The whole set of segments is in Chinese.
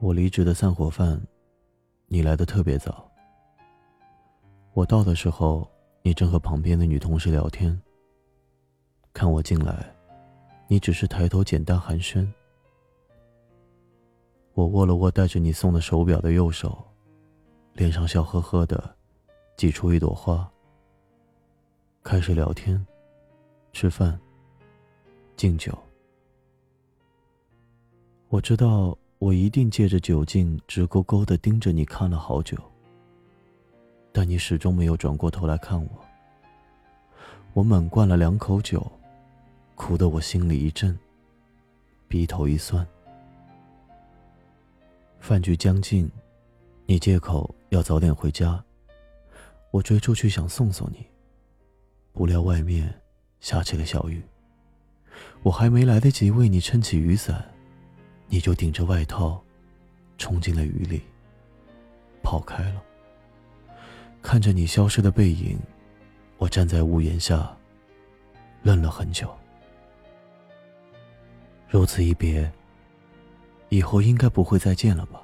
我离职的散伙饭，你来的特别早。我到的时候，你正和旁边的女同事聊天。看我进来，你只是抬头简单寒暄。我握了握带着你送的手表的右手，脸上笑呵呵的，挤出一朵花。开始聊天，吃饭，敬酒。我知道。我一定借着酒劲，直勾勾的盯着你看了好久。但你始终没有转过头来看我。我猛灌了两口酒，苦得我心里一震，鼻头一酸。饭局将近，你借口要早点回家，我追出去想送送你，不料外面下起了小雨。我还没来得及为你撑起雨伞。你就顶着外套，冲进了雨里，跑开了。看着你消失的背影，我站在屋檐下，愣了很久。如此一别，以后应该不会再见了吧？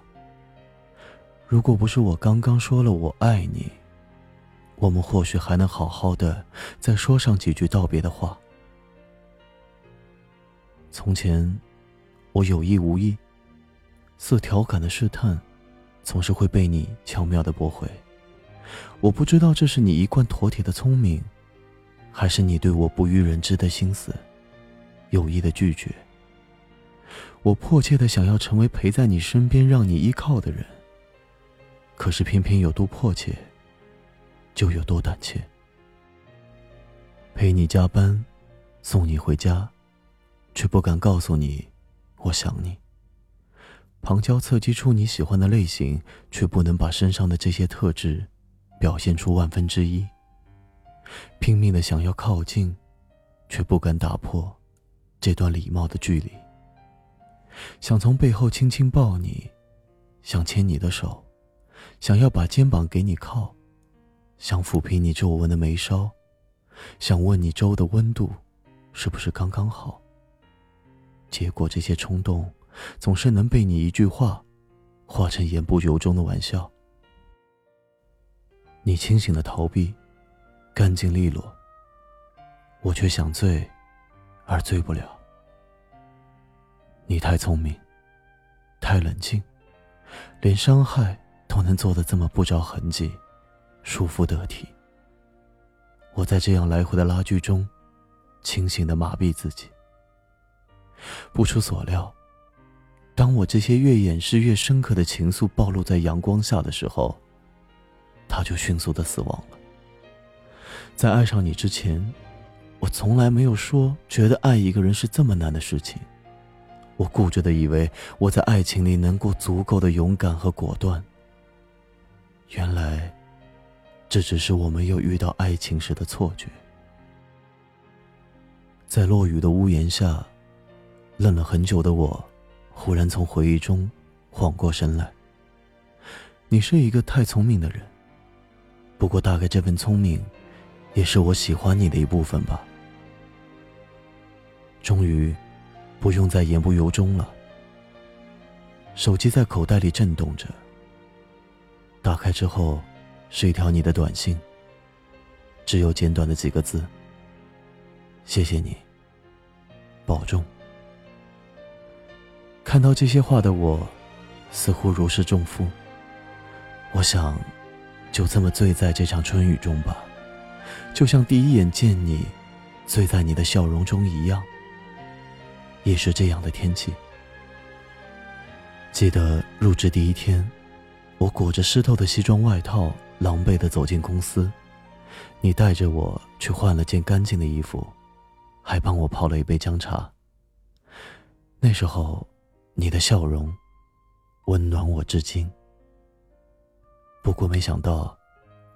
如果不是我刚刚说了我爱你，我们或许还能好好的再说上几句道别的话。从前。我有意无意，似调侃的试探，总是会被你巧妙的驳回。我不知道这是你一贯妥帖的聪明，还是你对我不欲人知的心思，有意的拒绝。我迫切的想要成为陪在你身边、让你依靠的人，可是偏偏有多迫切，就有多胆怯。陪你加班，送你回家，却不敢告诉你。我想你，旁敲侧击出你喜欢的类型，却不能把身上的这些特质表现出万分之一。拼命的想要靠近，却不敢打破这段礼貌的距离。想从背后轻轻抱你，想牵你的手，想要把肩膀给你靠，想抚平你皱纹的眉梢，想问你粥的温度是不是刚刚好。结果，这些冲动总是能被你一句话化成言不由衷的玩笑。你清醒的逃避，干净利落；我却想醉，而醉不了。你太聪明，太冷静，连伤害都能做得这么不着痕迹，舒服得体。我在这样来回的拉锯中，清醒的麻痹自己。不出所料，当我这些越掩饰越深刻的情愫暴露在阳光下的时候，他就迅速的死亡了。在爱上你之前，我从来没有说觉得爱一个人是这么难的事情。我固执的以为我在爱情里能够足够的勇敢和果断。原来，这只是我没有遇到爱情时的错觉。在落雨的屋檐下。愣了很久的我，忽然从回忆中缓过神来。你是一个太聪明的人，不过大概这份聪明，也是我喜欢你的一部分吧。终于，不用再言不由衷了。手机在口袋里震动着。打开之后，是一条你的短信，只有简短的几个字：“谢谢你，保重。”看到这些话的我，似乎如释重负。我想，就这么醉在这场春雨中吧，就像第一眼见你，醉在你的笑容中一样。也是这样的天气。记得入职第一天，我裹着湿透的西装外套，狼狈地走进公司，你带着我去换了件干净的衣服，还帮我泡了一杯姜茶。那时候。你的笑容温暖我至今。不过没想到，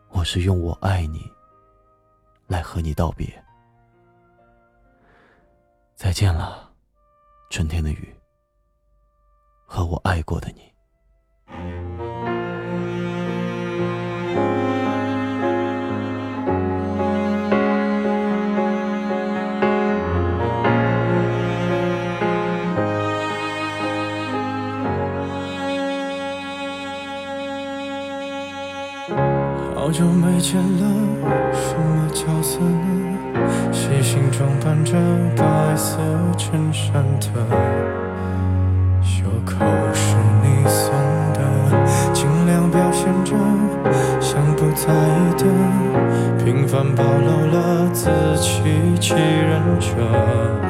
我是用我爱你来和你道别。再见了，春天的雨，和我爱过的你。久没见了，什么角色呢？细心装扮着白色衬衫的，袖口是你送的，尽量表现着像不在意的，平凡暴露了自欺欺人者。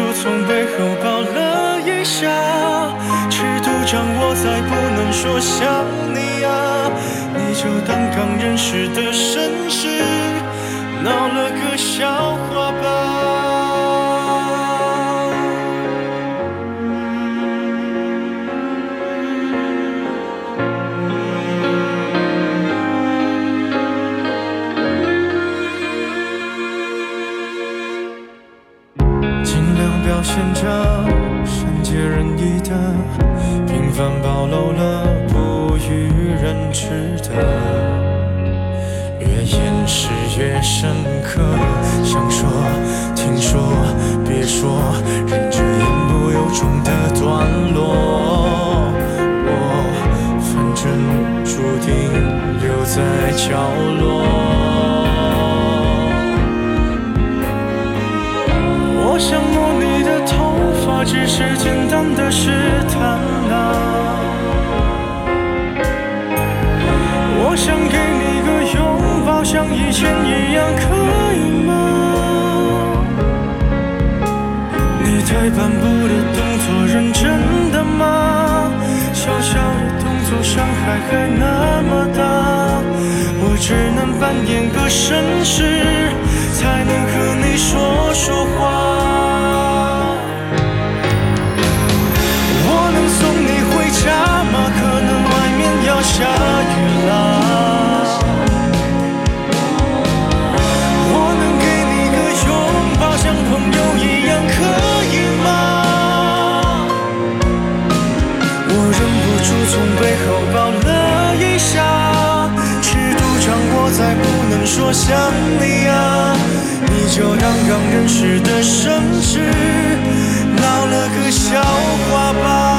就从背后抱了一下，尺度掌握在不能说想你啊，你就当刚认识的绅士，闹了个笑话吧。值得，越掩饰越深刻。想说，听说，别说，忍着言不由衷的段落。我反正注定留在角落。你退半步的动作，认真的吗？小小的动作，伤害还那么大，我只能扮演个绅士，才能和你说说话。从背后抱了一下，尺度掌握在不能说想你啊，你就当刚认识的绅士，闹了个笑话吧。